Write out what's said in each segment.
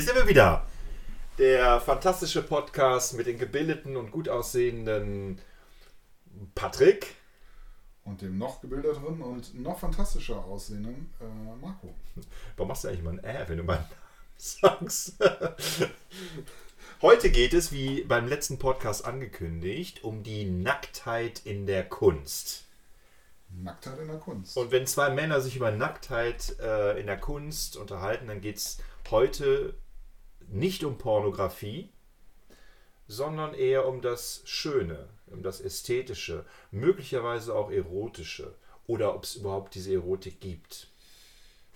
Hier sind wir wieder. Der fantastische Podcast mit den gebildeten und gut aussehenden Patrick. Und dem noch gebildeteren und noch fantastischer aussehenden äh, Marco. Warum machst du eigentlich mal ein Äh, wenn du meinen Namen sagst? Heute geht es, wie beim letzten Podcast angekündigt, um die Nacktheit in der Kunst. Nacktheit in der Kunst. Und wenn zwei Männer sich über Nacktheit äh, in der Kunst unterhalten, dann geht es heute nicht um Pornografie, sondern eher um das Schöne, um das Ästhetische, möglicherweise auch Erotische oder ob es überhaupt diese Erotik gibt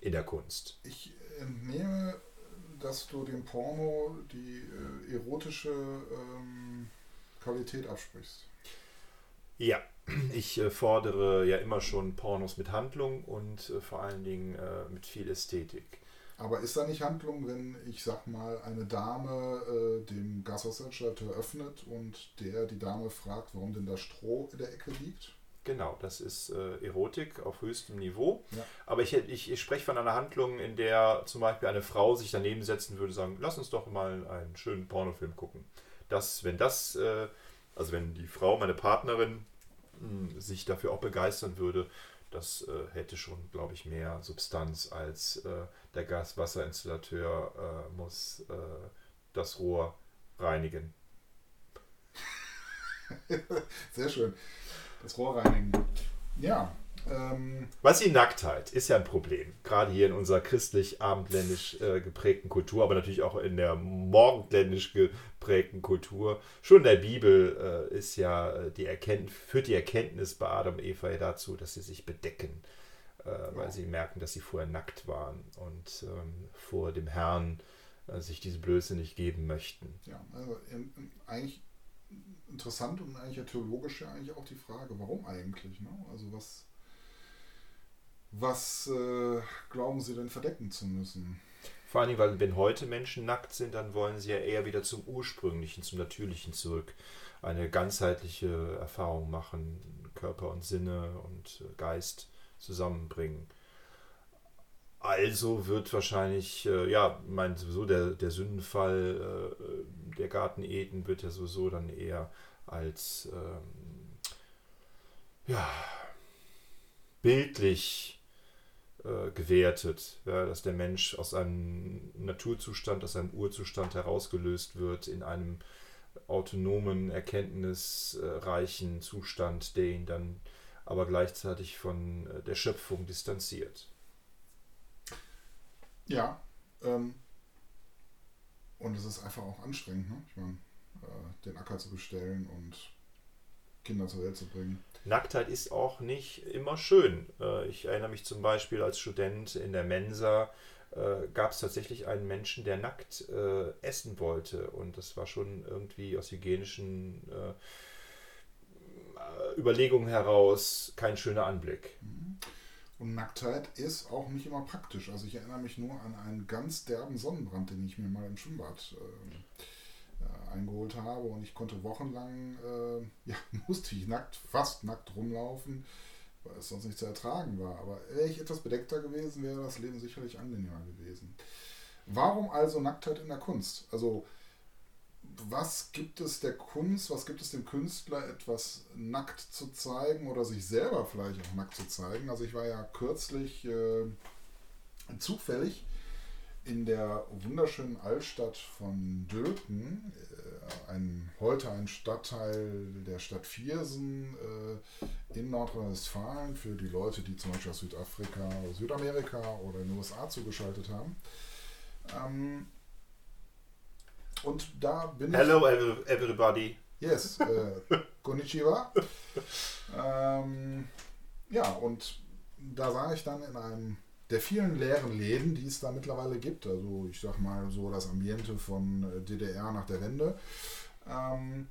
in der Kunst. Ich entnehme, dass du dem Porno die äh, erotische ähm, Qualität absprichst. Ja, ich äh, fordere ja immer schon Pornos mit Handlung und äh, vor allen Dingen äh, mit viel Ästhetik. Aber ist da nicht Handlung, wenn ich sag mal eine Dame äh, dem Gaswasserinstallateur öffnet und der die Dame fragt, warum denn da Stroh in der Ecke liegt? Genau, das ist äh, Erotik auf höchstem Niveau. Ja. Aber ich, ich, ich spreche von einer Handlung, in der zum Beispiel eine Frau sich daneben setzen würde, sagen, lass uns doch mal einen schönen Pornofilm gucken. Das, wenn das, äh, also wenn die Frau, meine Partnerin, mh, sich dafür auch begeistern würde, das äh, hätte schon, glaube ich, mehr Substanz als äh, der Gaswasserinstallateur äh, muss äh, das Rohr reinigen. Sehr schön. Das Rohr reinigen. Ja. Ähm, Was die Nacktheit ist ja ein Problem, gerade hier in unserer christlich-abendländisch äh, geprägten Kultur, aber natürlich auch in der morgendländisch geprägten Kultur. Schon in der Bibel äh, ist ja äh, die Erkenntnis, führt die Erkenntnis bei Adam und Eva ja dazu, dass sie sich bedecken, äh, weil sie merken, dass sie vorher nackt waren und ähm, vor dem Herrn äh, sich diese Blöße nicht geben möchten. ja, also in, in, eigentlich interessant und eigentlich ja theologisch ja eigentlich auch die Frage, warum eigentlich? Ne? Also was, was äh, glauben sie denn verdecken zu müssen? Vor allem, weil wenn heute Menschen nackt sind, dann wollen sie ja eher wieder zum Ursprünglichen, zum Natürlichen zurück. Eine ganzheitliche Erfahrung machen, Körper und Sinne und äh, Geist zusammenbringen. Also wird wahrscheinlich, äh, ja, mein sowieso der, der Sündenfall äh, der Garten Eden wird ja sowieso dann eher als ähm, ja, bildlich äh, gewertet, ja, dass der Mensch aus einem Naturzustand, aus einem Urzustand herausgelöst wird in einem autonomen, erkenntnisreichen Zustand, der ihn dann aber gleichzeitig von äh, der Schöpfung distanziert. Ja, ähm, und es ist einfach auch anstrengend, ne? Ich meine, äh, den Acker zu bestellen und Kinder zur Welt zu bringen. Nacktheit ist auch nicht immer schön. Äh, Ich erinnere mich zum Beispiel als Student in der Mensa äh, gab es tatsächlich einen Menschen, der nackt äh, essen wollte. Und das war schon irgendwie aus hygienischen Überlegungen heraus kein schöner Anblick. Und Nacktheit ist auch nicht immer praktisch. Also ich erinnere mich nur an einen ganz derben Sonnenbrand, den ich mir mal im Schwimmbad äh, eingeholt habe. Und ich konnte wochenlang, äh, ja, musste ich nackt, fast nackt rumlaufen, weil es sonst nicht zu ertragen war. Aber wäre ich etwas bedeckter gewesen, wäre das Leben sicherlich angenehmer gewesen. Warum also Nacktheit in der Kunst? Also was gibt es der Kunst, was gibt es dem Künstler, etwas nackt zu zeigen oder sich selber vielleicht auch nackt zu zeigen? Also ich war ja kürzlich äh, zufällig in der wunderschönen Altstadt von Döken, äh, ein, heute ein Stadtteil der Stadt Viersen äh, in Nordrhein-Westfalen für die Leute, die zum Beispiel aus Südafrika, Südamerika oder in den USA zugeschaltet haben. Ähm, und da bin ich. Hello every- everybody. Yes, äh, Konnichiwa. ähm, ja, und da sah ich dann in einem der vielen leeren Läden, die es da mittlerweile gibt, also ich sag mal so das Ambiente von äh, DDR nach der Wende. Ähm,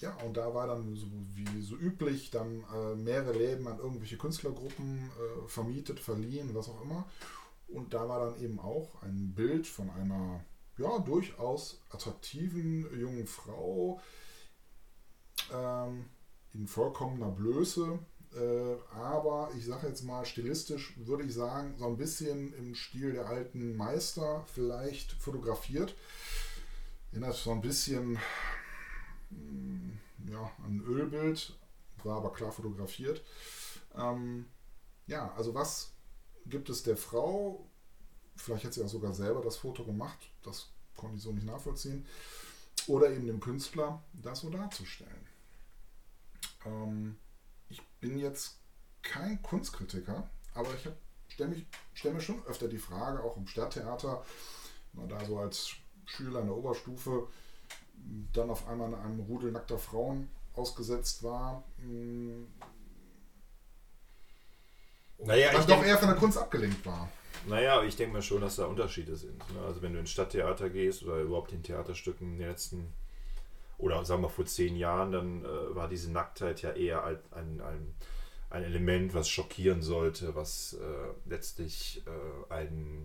ja, und da war dann so wie so üblich dann äh, mehrere Läden an irgendwelche Künstlergruppen äh, vermietet, verliehen, was auch immer. Und da war dann eben auch ein Bild von einer ja, durchaus attraktiven jungen Frau ähm, in vollkommener Blöße, äh, aber ich sage jetzt mal stilistisch, würde ich sagen, so ein bisschen im Stil der alten Meister vielleicht fotografiert. Erinnert so ein bisschen mm, ja, ein Ölbild, war aber klar fotografiert. Ähm, ja, also was gibt es der Frau? Vielleicht hat sie auch sogar selber das Foto gemacht, das konnte ich so nicht nachvollziehen. Oder eben dem Künstler, das so darzustellen. Ähm, bin jetzt kein Kunstkritiker, aber ich stelle stell mir schon öfter die Frage, auch im Stadttheater, man da so als Schüler in der Oberstufe dann auf einmal in einem Rudel nackter Frauen ausgesetzt war, hm, naja, was doch eher von der Kunst abgelenkt war. Naja, ich denke mal schon, dass da Unterschiede sind. Also wenn du ins Stadttheater gehst oder überhaupt in Theaterstücken in den letzten, oder sagen wir vor zehn Jahren, dann äh, war diese Nacktheit ja eher ein, ein, ein, Element, was schockieren sollte, was äh, letztlich äh, ein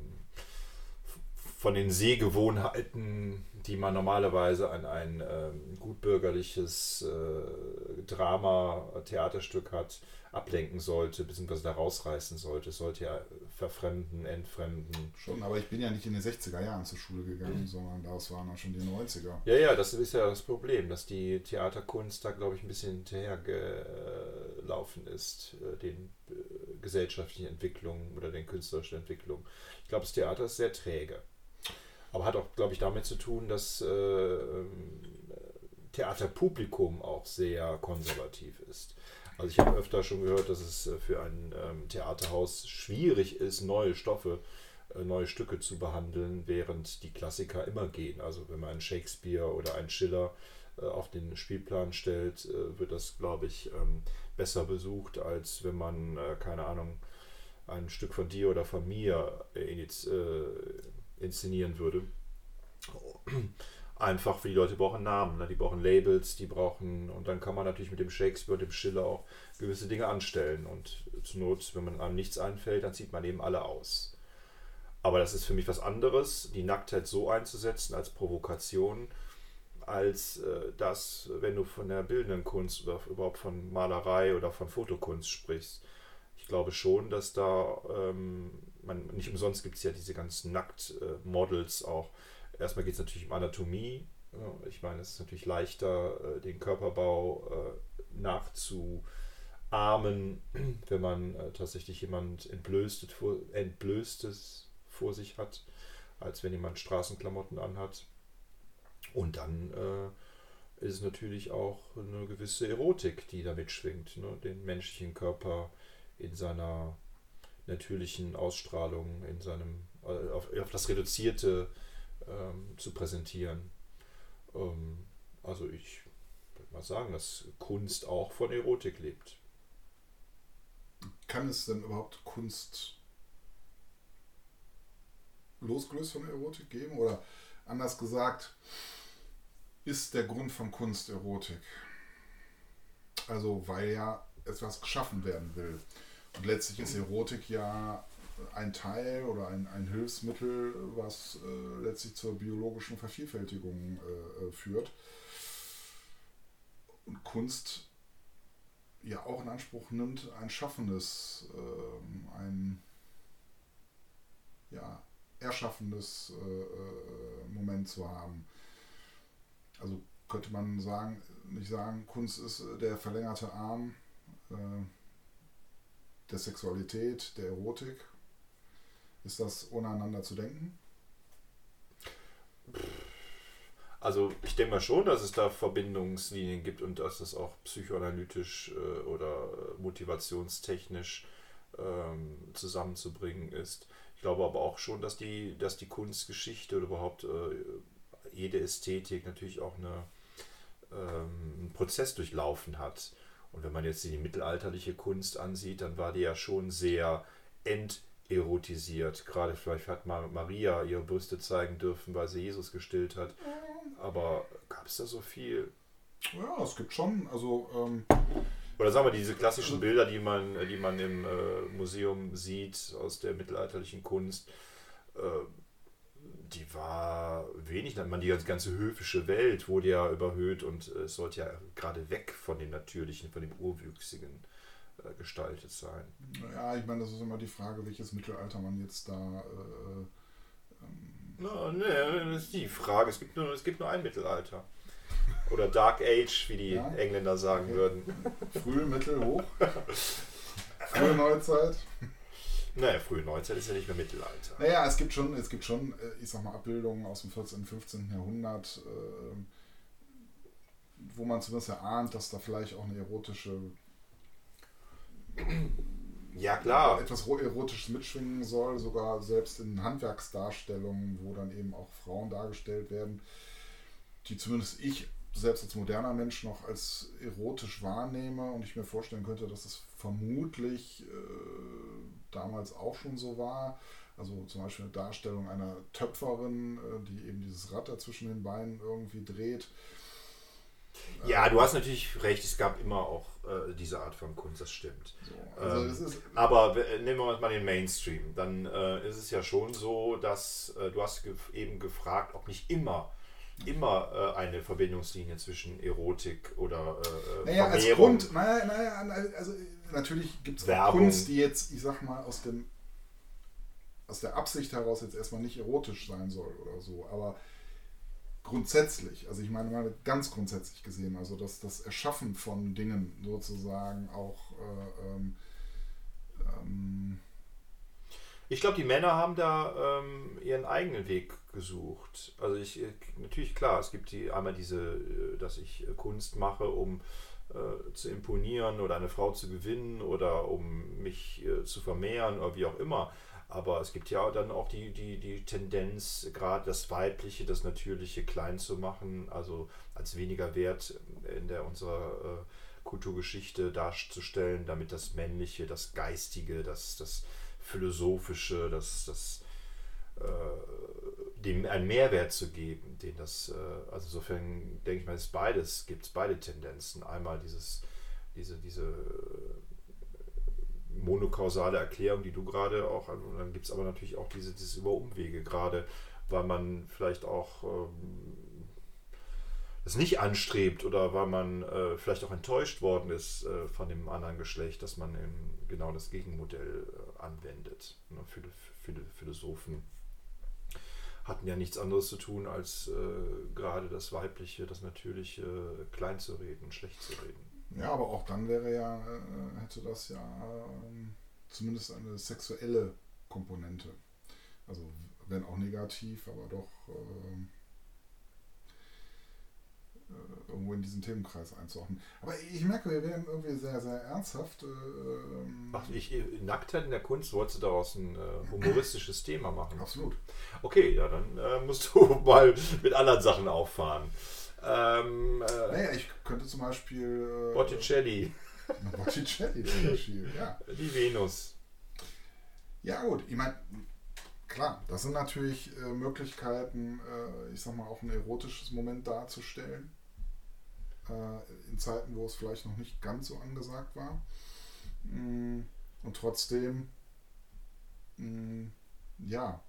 von den Sehgewohnheiten, die man normalerweise an ein ähm, gutbürgerliches äh, Drama, Theaterstück hat, ablenken sollte, beziehungsweise da rausreißen sollte. Es sollte ja verfremden, entfremden. Schon, aber ich bin ja nicht in den 60er Jahren zur Schule gegangen, mhm. sondern das waren dann schon die 90er. Ja, ja, das ist ja das Problem, dass die Theaterkunst da, glaube ich, ein bisschen hinterhergelaufen ist, äh, den äh, gesellschaftlichen Entwicklungen oder den künstlerischen Entwicklungen. Ich glaube, das Theater ist sehr träge. Aber hat auch, glaube ich, damit zu tun, dass äh, ähm, Theaterpublikum auch sehr konservativ ist. Also ich habe öfter schon gehört, dass es äh, für ein ähm, Theaterhaus schwierig ist, neue Stoffe, äh, neue Stücke zu behandeln, während die Klassiker immer gehen. Also wenn man einen Shakespeare oder einen Schiller äh, auf den Spielplan stellt, äh, wird das, glaube ich, ähm, besser besucht, als wenn man, äh, keine Ahnung, ein Stück von dir oder von mir äh, inszenieren würde. Einfach für die Leute brauchen Namen, ne? die brauchen Labels, die brauchen, und dann kann man natürlich mit dem Shakespeare und dem Schiller auch gewisse Dinge anstellen. Und zur Not, wenn man einem nichts einfällt, dann zieht man eben alle aus. Aber das ist für mich was anderes, die Nacktheit so einzusetzen als Provokation, als äh, das, wenn du von der bildenden Kunst oder überhaupt von Malerei oder von Fotokunst sprichst. Ich glaube schon, dass da ähm, man, nicht umsonst gibt es ja diese ganzen Nacktmodels äh, auch. Erstmal geht es natürlich um Anatomie. Ich meine, es ist natürlich leichter, äh, den Körperbau äh, nachzuahmen, wenn man tatsächlich jemand Entblößtes vor, Entblößtes vor sich hat, als wenn jemand Straßenklamotten anhat. Und dann äh, ist es natürlich auch eine gewisse Erotik, die damit schwingt, ne? den menschlichen Körper in seiner natürlichen Ausstrahlung in seinem, äh, auf, auf das Reduzierte ähm, zu präsentieren. Ähm, also ich würde mal sagen, dass Kunst auch von Erotik lebt. Kann es denn überhaupt Kunst losgelöst von Erotik geben? Oder anders gesagt, ist der Grund von Kunst Erotik? Also weil ja etwas geschaffen werden will. Und letztlich ist Erotik ja ein Teil oder ein, ein Hilfsmittel, was äh, letztlich zur biologischen Vervielfältigung äh, äh führt. Und Kunst ja auch in Anspruch nimmt, ein schaffendes, äh, ein ja, erschaffendes äh, äh, Moment zu haben. Also könnte man sagen, nicht sagen, Kunst ist der verlängerte Arm der Sexualität, der Erotik? Ist das ohne einander zu denken? Also ich denke mal schon, dass es da Verbindungslinien gibt und dass das auch psychoanalytisch äh, oder motivationstechnisch ähm, zusammenzubringen ist. Ich glaube aber auch schon, dass die, dass die Kunstgeschichte oder überhaupt äh, jede Ästhetik natürlich auch eine, ähm, einen Prozess durchlaufen hat. Und wenn man jetzt die mittelalterliche Kunst ansieht, dann war die ja schon sehr enterotisiert. Gerade vielleicht hat Maria ihre Brüste zeigen dürfen, weil sie Jesus gestillt hat. Aber gab es da so viel? Ja, es gibt schon. Also, ähm, Oder sagen wir diese klassischen Bilder, die man, die man im äh, Museum sieht aus der mittelalterlichen Kunst. Äh, die war wenig, man die ganze höfische Welt wurde ja überhöht und es sollte ja gerade weg von dem Natürlichen, von dem Urwüchsigen. Äh, äh, gestaltet sein. Ja, ich meine, das ist immer die Frage, welches Mittelalter man jetzt da. Äh, ähm no, nee, das ist die Frage. Es gibt nur, es gibt nur ein Mittelalter. Oder Dark Age, wie die ja? Engländer sagen okay. würden. Früh, Mittel, Hoch. Frühe Neuzeit. Naja, frühe Neuzeit ist ja nicht mehr Mittelalter. Naja, es gibt schon, es gibt schon, äh, ich sag mal, Abbildungen aus dem 14., und 15. Jahrhundert, äh, wo man zumindest erahnt, dass da vielleicht auch eine erotische ja, klar. etwas erotisches mitschwingen soll, sogar selbst in Handwerksdarstellungen, wo dann eben auch Frauen dargestellt werden, die zumindest ich selbst als moderner Mensch noch als erotisch wahrnehme und ich mir vorstellen könnte, dass es vermutlich äh, damals auch schon so war. Also zum Beispiel eine Darstellung einer Töpferin, äh, die eben dieses Rad da zwischen den Beinen irgendwie dreht. Ja, du hast natürlich recht, es gab immer auch äh, diese Art von Kunst, das stimmt. So, also ähm, aber nehmen wir mal den Mainstream, dann äh, ist es ja schon so, dass äh, du hast ge eben gefragt, ob nicht immer immer äh, eine Verbindungslinie zwischen Erotik oder äh, naja, als Grund, naja, naja, also natürlich gibt es Kunst, die jetzt, ich sag mal, aus dem aus der Absicht heraus jetzt erstmal nicht erotisch sein soll oder so, aber grundsätzlich, also ich meine mal ganz grundsätzlich gesehen, also dass das Erschaffen von Dingen sozusagen auch äh, ähm, ähm, ich glaube, die Männer haben da ähm, ihren eigenen Weg gesucht. Also ich, äh, natürlich klar, es gibt die, einmal diese, äh, dass ich äh, Kunst mache, um äh, zu imponieren oder eine Frau zu gewinnen oder um mich äh, zu vermehren oder wie auch immer. Aber es gibt ja dann auch die, die, die Tendenz, gerade das Weibliche, das Natürliche klein zu machen, also als weniger wert in der unserer äh, Kulturgeschichte darzustellen, damit das Männliche, das Geistige, das, das Philosophische, das, das äh, dem einen Mehrwert zu geben, den das, äh, also insofern denke ich mal, ist beides, gibt es beide Tendenzen. Einmal dieses, diese, diese monokausale Erklärung, die du gerade auch, und dann gibt es aber natürlich auch diese, dieses über Umwege, gerade weil man vielleicht auch ähm, es nicht anstrebt oder weil man äh, vielleicht auch enttäuscht worden ist äh, von dem anderen Geschlecht, dass man genau das Gegenmodell äh, anwendet. Ne? Viele, viele Philosophen hatten ja nichts anderes zu tun, als äh, gerade das Weibliche, das Natürliche äh, klein zu reden, schlecht zu reden. Ja, aber auch dann wäre ja, äh, hätte das ja ähm, zumindest eine sexuelle Komponente. Also wenn auch negativ, aber doch äh, irgendwo in diesen Themenkreis einzuordnen. Aber ich merke, wir werden irgendwie sehr, sehr ernsthaft. Äh, ähm, Ach, ich, Nacktheit in der Kunst, wolltest du daraus ein äh, humoristisches Thema machen? Absolut. Okay, ja, dann äh, musst du mal mit anderen Sachen auffahren. Ähm, äh, naja, ich könnte zum Beispiel. Äh, Botticelli. Botticelli zum Beispiel, ja. Die Venus. Ja, gut, ich meine, klar, das sind natürlich äh, Möglichkeiten, äh, ich sag mal, auch ein erotisches Moment darzustellen. Äh, in Zeiten, wo es vielleicht noch nicht ganz so angesagt war. Mm, und trotzdem, mm, ja,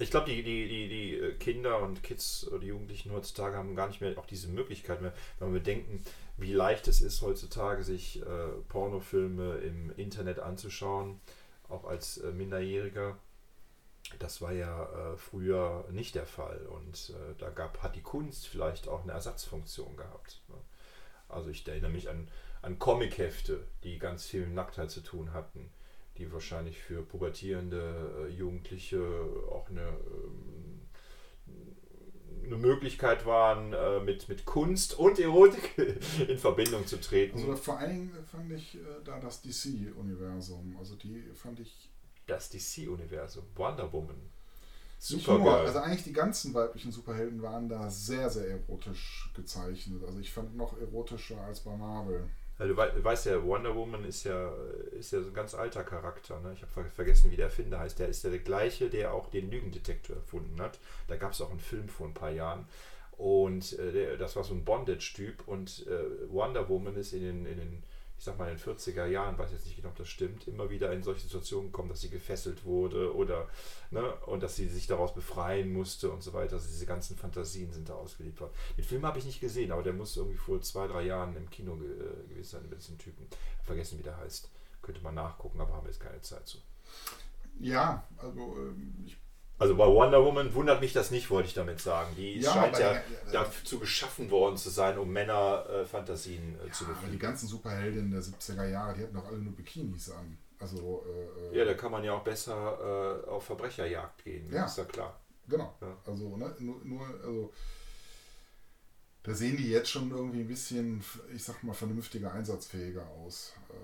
ich glaube, die, die, die, die äh, Kinder und Kids oder die Jugendlichen heutzutage haben gar nicht mehr auch diese Möglichkeit mehr, wenn wir bedenken, wie leicht es ist heutzutage, sich äh, Pornofilme im Internet anzuschauen, auch als äh, Minderjähriger. Das war ja äh, früher nicht der Fall und äh, da gab, hat die Kunst vielleicht auch eine Ersatzfunktion gehabt. Ne? Also ich erinnere mich an, an Comichefte, die ganz viel mit Nacktheit zu tun hatten die wahrscheinlich für pubertierende äh, Jugendliche auch eine, ähm, eine Möglichkeit waren, äh, mit, mit Kunst und Erotik in Verbindung zu treten. Also vor allen Dingen fand ich äh, da das DC-Universum. Also die fand ich. Das DC-Universum, Wonder Woman. Super nur, also eigentlich die ganzen weiblichen Superhelden waren da sehr, sehr erotisch gezeichnet. Also ich fand noch erotischer als bei Marvel. Also du weißt ja, Wonder Woman ist ja, ist ja so ein ganz alter Charakter. Ne? Ich habe vergessen, wie der Erfinder heißt. Der ist ja der gleiche, der auch den Lügendetektor erfunden hat. Da gab es auch einen Film vor ein paar Jahren. Und äh, das war so ein Bondage-Typ. Und äh, Wonder Woman ist in den, in den ich sag mal in den 40er Jahren, weiß jetzt nicht genau, ob das stimmt, immer wieder in solche Situationen kommen, dass sie gefesselt wurde oder ne, und dass sie sich daraus befreien musste und so weiter. Also diese ganzen Fantasien sind da worden. Den Film habe ich nicht gesehen, aber der muss irgendwie vor zwei, drei Jahren im Kino ge äh, gewesen sein mit diesem Typen. Vergessen, wie der heißt. Könnte man nachgucken, aber haben wir jetzt keine Zeit zu. Ja, also ähm, ich also bei Wonder Woman wundert mich das nicht, wollte ich damit sagen. Die Ja, scheint aber ja die- dazu geschaffen worden zu sein, um Männer-Fantasien äh, zu Ja, aber die befriedigen. ganzen Superheldinnen der 70er Jahre, die hatten doch alle nur Bikinis an. Also, äh, äh, Ja, da kann man ja auch besser äh, auf Verbrecherjagd gehen, Ja. ist ja klar. genau. Ja. Also, ne, nur, nur, also, da sehen die jetzt schon irgendwie ein bisschen, ich sag mal, vernünftiger, einsatzfähiger aus. Ähm,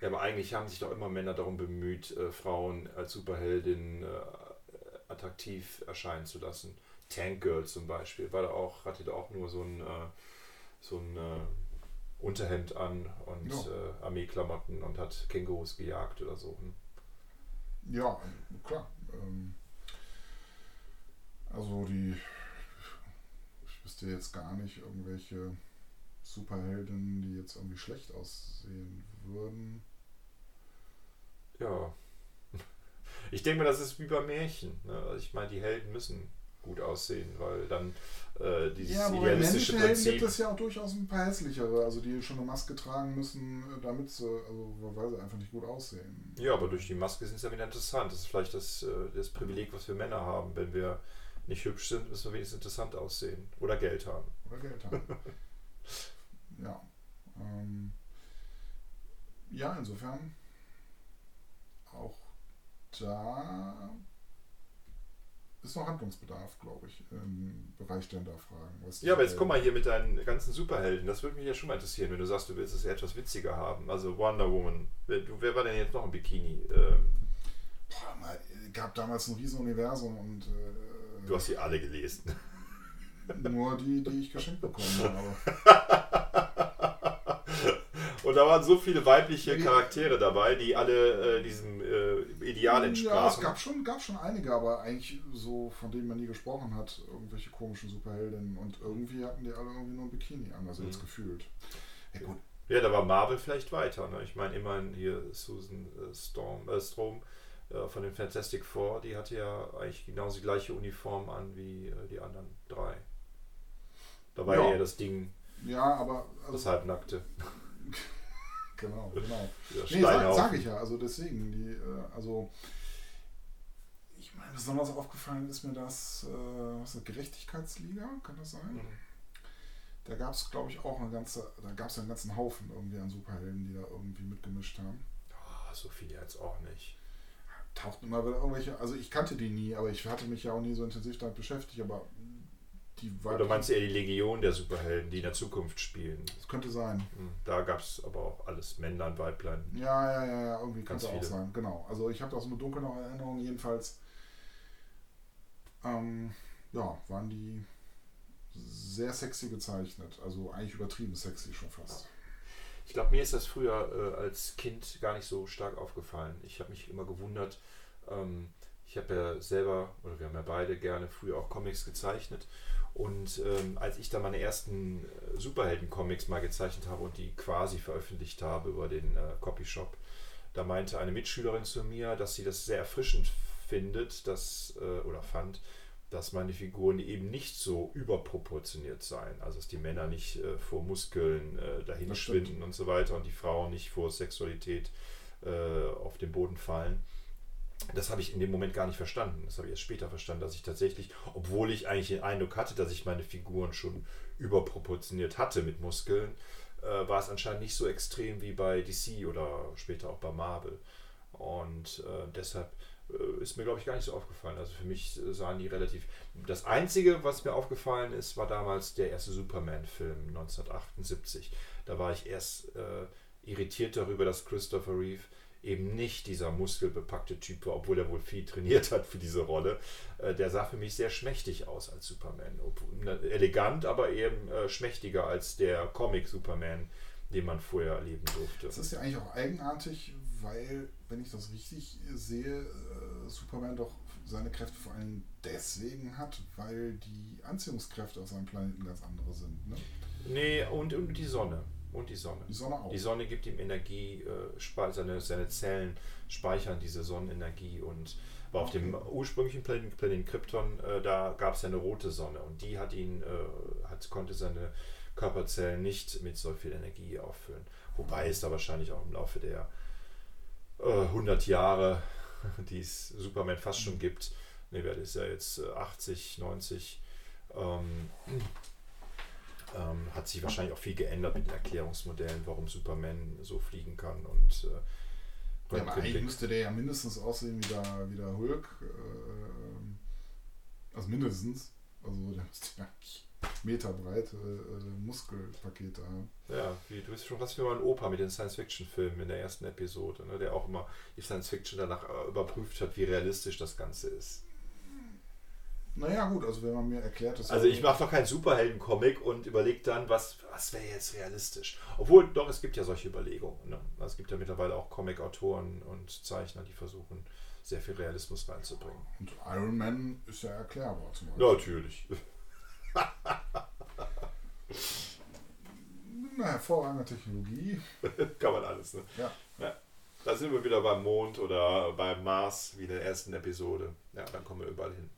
Ja, aber eigentlich haben sich doch immer Männer darum bemüht, äh, Frauen als Superheldinnen äh, attraktiv erscheinen zu lassen. Tank Girl zum Beispiel, war da auch, hatte da auch nur so ein, äh, so ein äh, Unterhemd an und Ja. äh, Armeeklamotten und hat Kängurus gejagt oder so. Hm. Ja, klar. Ähm, also die, ich wüsste jetzt gar nicht irgendwelche Superheldinnen, die jetzt irgendwie schlecht aussehen würden. Ja. Ich denke mal, das ist wie bei Märchen. Ne? Also ich meine, die Helden müssen gut aussehen, weil dann äh, dieses Ja, aber bei idealistische Helden Prinzip. gibt es ja auch durchaus ein paar hässlichere, also die schon eine Maske tragen müssen, äh, damit sie, also weil sie einfach nicht gut aussehen. Ja, aber durch die Maske sind es ja wieder interessant. Das ist vielleicht das, äh, das Privileg, was wir Männer haben. Wenn wir nicht hübsch sind, müssen wir wenigstens interessant aussehen. Oder Geld haben. Oder Geld haben. ja. Ähm, ja, insofern auch da ist noch Handlungsbedarf, glaube ich, im Bereich Genderfragen. was Ja, aber jetzt komm mal hier mit deinen ganzen Superhelden. Das würde mich ja schon mal interessieren, wenn du sagst, du willst es etwas witziger haben. Also Wonder Woman. Wer, du, wer war denn jetzt noch im Bikini? Ähm, Boah, mal, gab damals ein Riesenuniversum und äh, du hast sie alle gelesen. nur die, die ich geschenkt bekommen habe. Und da waren so viele weibliche. Charaktere dabei, die alle äh, diesem äh, Ideal Ja, es entsprachen. gab schon, gab schon einige, aber eigentlich so, von denen man nie gesprochen hat, irgendwelche komischen Superheldinnen und irgendwie hatten die alle irgendwie nur ein Bikini an, also Mhm. jetzt gefühlt. Ja gut, Ja, da war Marvel vielleicht weiter. Ne? Ich meine, immerhin hier Susan äh, Storm, äh, Strom äh, von den Fantastic Four, die hatte ja eigentlich genauso die gleiche Uniform an wie äh, die anderen drei. Da war Ja. eher das Ding, ja, aber das also, halbnackte. genau, genau. Nee, sag, sag ich ja, also deswegen, die, äh, also ich meine, besonders aufgefallen ist mir das, äh, was ist das, Gerechtigkeitsliga, kann das sein? Mhm. Da gab es, glaube ich, auch eine ganze, da gab es einen ganzen Haufen irgendwie an Superhelden, die da irgendwie mitgemischt haben. Ah, so viele jetzt auch nicht. tauchten immer wieder irgendwelche, also ich kannte die nie, aber ich hatte mich ja auch nie so intensiv damit beschäftigt, aber die. Oder meinst du eher die Legion der Superhelden, die in der Zukunft spielen? Das könnte sein. Hm, Da gab es aber auch alles Männlein, Weiblein. Ja, ja, ja, ja, irgendwie Ganz könnte auch sein. Genau. Also ich habe da so eine dunkle noch Erinnerung, jedenfalls. Ähm, ja, waren die sehr sexy gezeichnet. Also eigentlich übertrieben sexy schon fast. Ich glaube, mir ist das früher äh, als Kind gar nicht so stark aufgefallen. Ich habe mich immer gewundert. Ähm, ich habe ja selber, oder wir haben ja beide gerne früher auch Comics gezeichnet. Und ähm, als ich da meine ersten äh, Superhelden-Comics mal gezeichnet habe und die quasi veröffentlicht habe über den äh, Copyshop, da meinte eine Mitschülerin zu mir, dass sie das sehr erfrischend findet, dass, äh, oder fand, dass meine Figuren eben nicht so überproportioniert seien. Also dass die Männer nicht äh, vor Muskeln äh, dahin Das stimmt. schwinden und so weiter und die Frauen nicht vor Sexualität äh, auf den Boden fallen. Das habe ich in dem Moment gar nicht verstanden. Das habe ich erst später verstanden, dass ich tatsächlich, obwohl ich eigentlich den Eindruck hatte, dass ich meine Figuren schon überproportioniert hatte mit Muskeln, äh, war es anscheinend nicht so extrem wie bei DC oder später auch bei Marvel. Und äh, deshalb äh, ist mir, glaube ich, gar nicht so aufgefallen. Also für mich sahen die relativ. Das Einzige, was mir aufgefallen ist, war damals der erste Superman-Film 1978. Da war ich erst äh, irritiert darüber, dass Christopher Reeve eben nicht dieser muskelbepackte Typ war, obwohl er wohl viel trainiert hat für diese Rolle. Äh, der sah für mich sehr schmächtig aus als Superman. Elegant, aber eben äh, schmächtiger als der Comic-Superman, den man vorher erleben durfte. Das ist ja eigentlich auch eigenartig, weil, wenn ich das richtig sehe, äh, Superman doch seine Kräfte vor allem deswegen hat, weil die Anziehungskräfte auf seinem Planeten ganz andere sind. Ne? Nee, und, und die Sonne. Und die Sonne. Die Sonne auch. Die Sonne gibt ihm Energie, äh, seine, seine Zellen speichern diese Sonnenenergie und war auf dem ursprünglichen Planeten, Planeten Krypton, äh, da gab es eine rote Sonne und die hat ihn, äh, hat, konnte seine Körperzellen nicht mit so viel Energie auffüllen. Wobei es da wahrscheinlich auch im Laufe der äh, 100 Jahre, die es Superman fast schon gibt, ne, wer ist ja jetzt 80, äh, 90, ähm, ähm, hat sich wahrscheinlich auch viel geändert mit den Erklärungsmodellen, warum Superman so fliegen kann und äh, ja, aber eigentlich müsste der ja mindestens aussehen wie der, wie der Hulk. Äh, also mindestens. Also der müsste ja meterbreite äh, Muskelpakete haben. Ja, wie, du bist schon fast wie mein Opa mit den Science-Fiction-Filmen in der ersten Episode, ne, der auch immer die Science-Fiction danach äh, überprüft hat, wie realistisch das Ganze ist. Naja, gut, also wenn man mir erklärt, dass. Also, ich mache doch keinen Superhelden-Comic und überlege dann, was, was wäre jetzt realistisch. Obwohl, doch, es gibt ja solche Überlegungen. Ne? Es gibt ja mittlerweile auch Comic-Autoren und Zeichner, die versuchen, sehr viel Realismus reinzubringen. Und Iron Man ist ja erklärbar zum Beispiel. Natürlich. Eine hervorragende Technologie. Kann man alles, ne? Ja. ja. Da sind wir wieder beim Mond oder beim Mars, wie in der ersten Episode. Ja, dann kommen wir überall hin.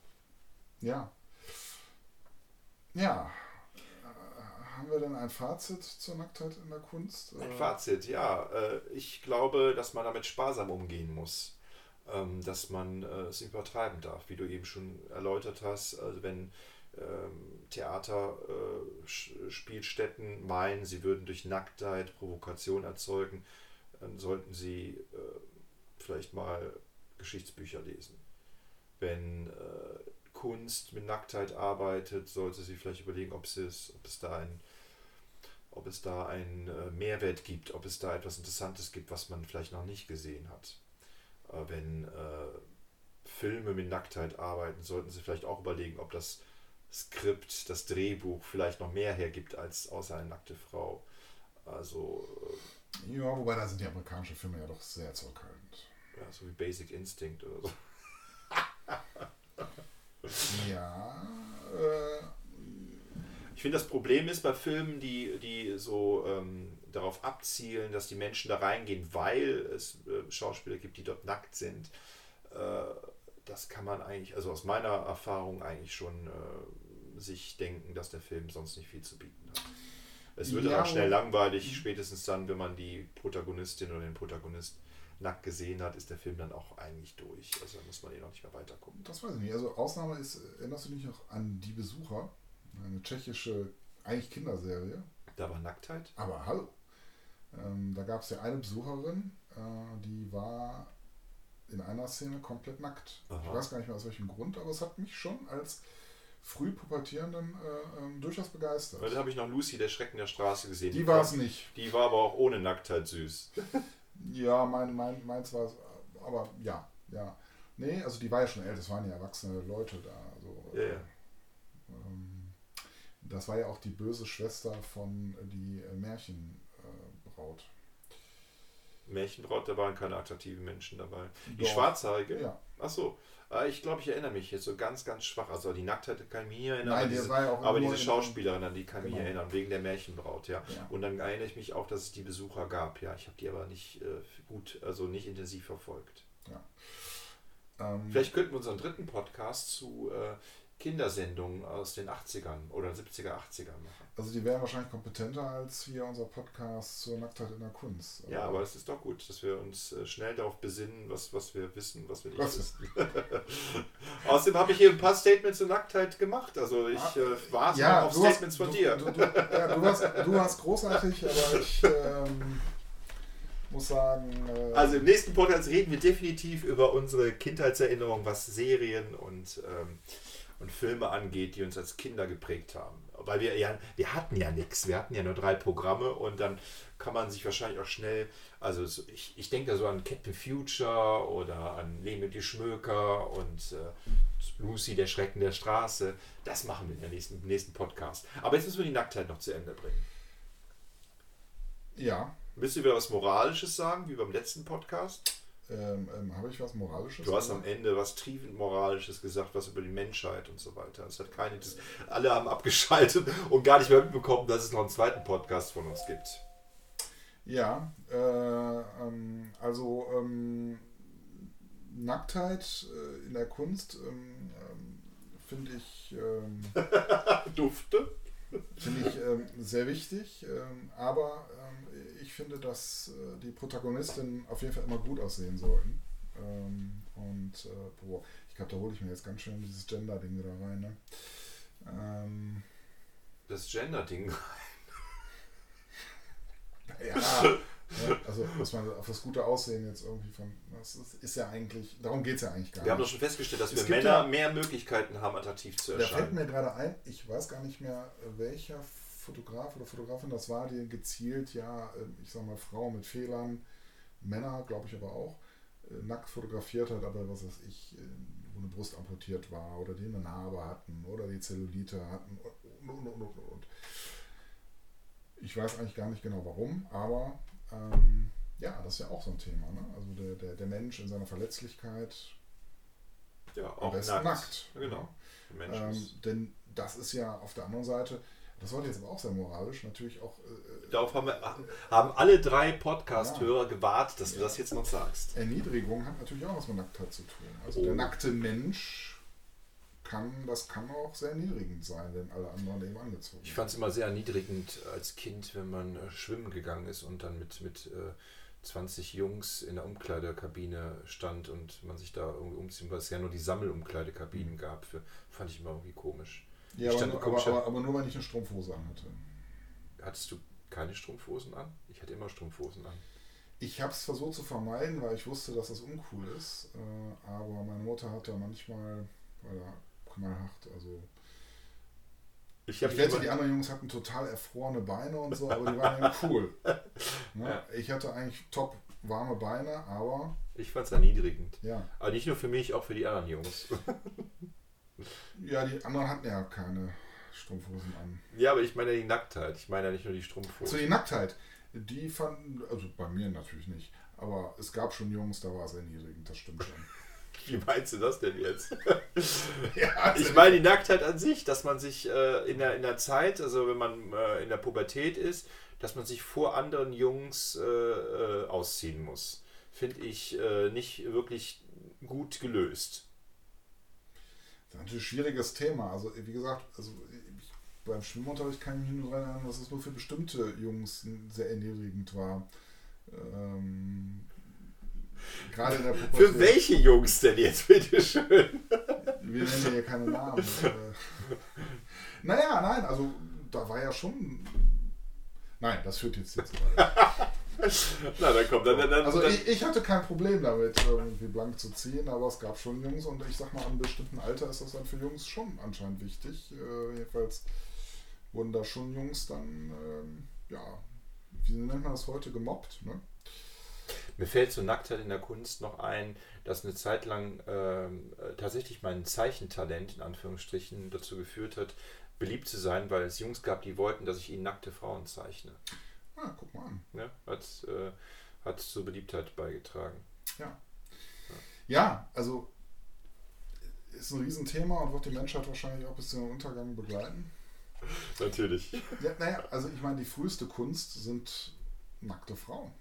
Ja. Ja. Äh, haben wir denn ein Fazit zur Nacktheit in der Kunst? Ein Fazit, ja. Äh, ich glaube, dass man damit sparsam umgehen muss. Ähm, dass man äh, es übertreiben darf, wie du eben schon erläutert hast. Also wenn ähm, Theater, Spielstätten meinen, sie würden durch Nacktheit Provokation erzeugen, dann sollten sie vielleicht mal Geschichtsbücher lesen. Wenn Kunst mit Nacktheit arbeitet, sollte sie vielleicht überlegen, ob, es, ob es da ein ob es da einen äh, Mehrwert gibt, ob es da etwas Interessantes gibt, was man vielleicht noch nicht gesehen hat. Äh, wenn äh, Filme mit Nacktheit arbeiten, sollten sie vielleicht auch überlegen, ob das Skript, das Drehbuch vielleicht noch mehr hergibt als außer eine nackte Frau. Also. Ja, wobei da sind die amerikanischen Filme ja doch sehr zurückhaltend. Ja, so wie Basic Instinct oder so. Ja. Äh, ich finde, das Problem ist bei Filmen, die, die so ähm, darauf abzielen, dass die Menschen da reingehen, weil es äh, Schauspieler gibt, die dort nackt sind. Äh, das kann man eigentlich, also aus meiner Erfahrung eigentlich schon äh, sich denken, dass der Film sonst nicht viel zu bieten hat. Es wird ja, auch schnell langweilig, spätestens dann, wenn man die Protagonistin oder den Protagonist nackt gesehen hat, ist der Film dann auch eigentlich durch. Also da muss man eh noch nicht mehr weiter gucken. Das weiß ich nicht. Also Ausnahme ist, erinnerst du dich noch an Die Besucher? Eine tschechische, eigentlich Kinderserie. Da war Nacktheit. Aber hallo. Ähm, da gab es ja eine Besucherin, äh, die war in einer Szene komplett nackt. Aha. Ich weiß gar nicht mehr aus welchem Grund, aber es hat mich schon als früh pubertierenden äh, ähm, durchaus begeistert. Da habe ich noch Lucy, der Schrecken der Straße gesehen. Die, die war es nicht. Die war aber auch ohne Nacktheit süß. Ja, mein, mein, meins war es, aber ja, ja. Nee, also die war ja schon älter, es waren ja erwachsene Leute da. Also, ja, ja. Das war ja auch die böse Schwester von die Märchenbraut. Märchenbraut, da waren keine attraktiven Menschen dabei. Die Doch. Schwarzhaarige? Ja. Achso. Ah, ich glaube, ich erinnere mich jetzt so ganz, ganz schwach. Also die Nacktheit kann ich mich erinnern. Nein, aber diese, war ja auch aber diese Schauspielerin, an die kann ich genau. mich erinnern, wegen der Märchenbraut, ja. ja. Und dann erinnere ich mich auch, dass es die Besucher gab, ja. Ich habe die aber nicht äh, gut, also nicht intensiv verfolgt. Ja. Ähm, Vielleicht könnten wir unseren dritten Podcast zu äh, Kindersendungen aus den 80ern oder 70er, 80er machen. Also die wären wahrscheinlich kompetenter als hier unser Podcast zur Nacktheit in der Kunst. ja, aber es ist doch gut, dass wir uns äh, schnell darauf besinnen, was, was wir wissen, was wir nicht was wissen. Außerdem habe ich hier ein paar Statements zur Nacktheit gemacht. Also ich ah, äh, war ja, auf Statements hast, von du, dir. Du, du, ja, du, warst, du warst großartig, aber ich ähm, muss sagen... Äh, also im nächsten Podcast reden wir definitiv über unsere Kindheitserinnerungen, was Serien und... Ähm, und Filme angeht, die uns als Kinder geprägt haben. Weil wir ja, wir hatten ja nichts, wir hatten ja nur drei Programme und dann kann man sich wahrscheinlich auch schnell, also ich, ich denke so an Captain Future oder an Leme die Schmöker und äh, Lucy, der Schrecken der Straße. Das machen wir in der nächsten, nächsten Podcast. Aber jetzt müssen wir die Nacktheit noch zu Ende bringen. Ja. Willst du wieder was Moralisches sagen, wie beim letzten Podcast? Ähm, ähm, Habe ich was Moralisches? Du hast gesagt? am Ende was triefend Moralisches gesagt, was über die Menschheit und so weiter. Es hat keine, das, alle haben abgeschaltet und gar nicht mehr mitbekommen, dass es noch einen zweiten Podcast von uns gibt. Ja, äh, ähm, also ähm, Nacktheit äh, in der Kunst ähm, ähm finde ich. Dufte? Finde ich sehr wichtig, aber ich finde, dass äh, die Protagonisten auf jeden Fall immer gut aussehen sollten. und äh, boah, ich glaube, da hole ich mir jetzt ganz schön dieses Gender-Ding wieder rein. Ne? das Gender-Ding rein. Ja, also dass man auf das gute Aussehen jetzt irgendwie von. Das ist, ist ja eigentlich, darum geht es ja eigentlich gar nicht. Wir haben doch schon festgestellt, dass es wir Männer ja, mehr Möglichkeiten haben, attraktiv zu erscheinen. Da fällt mir gerade ein, ich weiß gar nicht mehr, welcher Fotograf oder Fotografin das war, die gezielt, ja, ähm, ich sag mal, Frauen mit Fehlern, Männer, glaube ich aber auch, äh, nackt fotografiert hat, aber was weiß ich, äh, wo eine Brust amputiert war oder die eine Narbe hatten oder die Zellulite hatten und, und, und, und, und. Ich weiß eigentlich gar nicht genau warum, aber ähm, ja, das ist ja auch so ein Thema. Ne? Also der, der, der Mensch in seiner Verletzlichkeit ja, auch nackt. nackt. Genau. Ähm, denn das ist ja auf der anderen Seite, das war jetzt aber auch sehr moralisch, natürlich auch. Äh, äh Darauf haben, wir, haben alle drei Podcast-Hörer ja. gewartet, dass du das jetzt noch sagst. Erniedrigung hat natürlich auch was mit Nacktheit zu tun. Also oh. der nackte Mensch kann, das kann auch sehr erniedrigend sein, wenn alle anderen eben angezogen sind. Ich fand es immer sehr erniedrigend als Kind, wenn man äh, schwimmen gegangen ist und dann mit, mit äh, 20 Jungs in der Umkleidekabine stand und man sich da irgendwie umziehen, weil es ja nur die Sammelumkleidekabinen mhm. gab. Für, fand ich immer irgendwie komisch. Ja, aber nur, aber, aber, aber nur, weil ich eine Strumpfhose anhatte. Hattest du keine Strumpfhosen an? Ich hatte immer Strumpfhosen an. Ich habe es versucht zu vermeiden, weil ich wusste, dass das uncool ist. Äh, aber meine Mutter hat ja manchmal, weil er knallhart. Also ich, ich wette, die anderen Jungs hatten total erfrorene Beine und so, aber die waren ja cool. Ne? Ja. Ich hatte eigentlich top warme Beine, aber. Ich fand es erniedrigend. Ja. Aber nicht nur für mich, auch für die anderen Jungs. ja, die anderen hatten ja keine Strumpfhosen an. Ja, aber ich meine die Nacktheit. Ich meine ja nicht nur die Strumpfhosen. So, die Nacktheit. Die fanden, also bei mir natürlich nicht, aber es gab schon Jungs, da war es erniedrigend, das stimmt schon. Wie meinst du das denn jetzt? ja, also ich meine die Nacktheit an sich, dass man sich äh, in, der, in der Zeit, also wenn man äh, in der Pubertät ist, dass man sich vor anderen Jungs äh, äh ausziehen muss. Finde ich äh, nicht wirklich gut gelöst. Das ist natürlich ein schwieriges Thema. Also wie gesagt, also ich, beim Schwimmunterricht kann ich mich nur daran erinnern, dass es nur für bestimmte Jungs sehr erniedrigend war. Ähm, Gerade in der Pubertät. Für welche Jungs denn jetzt, bitteschön? Wir nennen ja keine Namen. naja, nein, also da war ja schon. Nein, das führt jetzt jetzt. Na, dann kommt dann, dann, dann Also ich, ich, hatte kein Problem damit, irgendwie blank zu ziehen, aber es gab schon Jungs und ich sag mal, an einem bestimmten Alter ist das dann für Jungs schon anscheinend wichtig. Äh, jedenfalls wurden da schon Jungs dann, ähm, ja, wie nennt man das heute, gemobbt, ne? Mir fällt zur Nacktheit in der Kunst noch ein, dass eine Zeit lang äh, tatsächlich mein Zeichentalent in Anführungsstrichen dazu geführt hat, beliebt zu sein, weil es Jungs gab, die wollten, dass ich ihnen nackte Frauen zeichne. Ah, guck mal an. Ja, hat, äh, hat zur Beliebtheit beigetragen. Ja. ja. Also ist ein Riesenthema und wird die Menschheit wahrscheinlich auch bis zum Untergang begleiten. Natürlich. Ja, naja, also ich meine, die früheste Kunst sind nackte Frauen.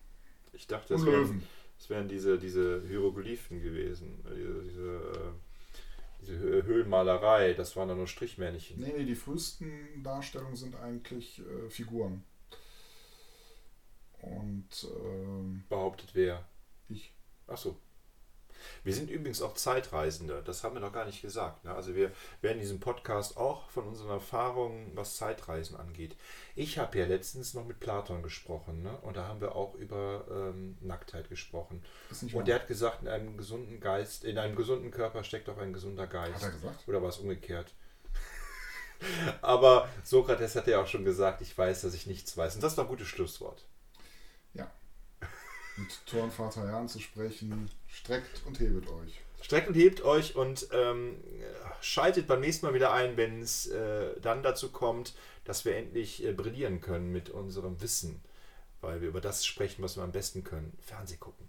Ich dachte, das wären, das wären diese, diese Hieroglyphen gewesen. Diese, diese, äh, diese Höhlenmalerei, das waren dann nur Strichmännchen. Nee, nee, die frühesten Darstellungen sind eigentlich äh, Figuren. Und ähm, behauptet wer? Ich. Ach so. Wir sind übrigens auch Zeitreisende, das haben wir noch gar nicht gesagt. Ne? Also wir werden in diesem Podcast auch von unseren Erfahrungen, was Zeitreisen angeht. Ich habe ja letztens noch mit Platon gesprochen ne? und da haben wir auch über ähm, Nacktheit gesprochen. Und der hat gesagt, in einem gesunden Geist, in einem gesunden Körper steckt auch ein gesunder Geist. Hat er gesagt? Oder war es umgekehrt? Aber Sokrates hat ja auch schon gesagt, ich weiß, dass ich nichts weiß. Und das ist doch ein gutes Schlusswort. Mit Turnvater Jan zu sprechen, Streckt und hebet euch. Streckt und hebt euch und ähm, schaltet beim nächsten Mal wieder ein, wenn es äh, dann dazu kommt, dass wir endlich äh, brillieren können mit unserem Wissen, weil wir über das sprechen, was wir am besten können. Fernseh gucken.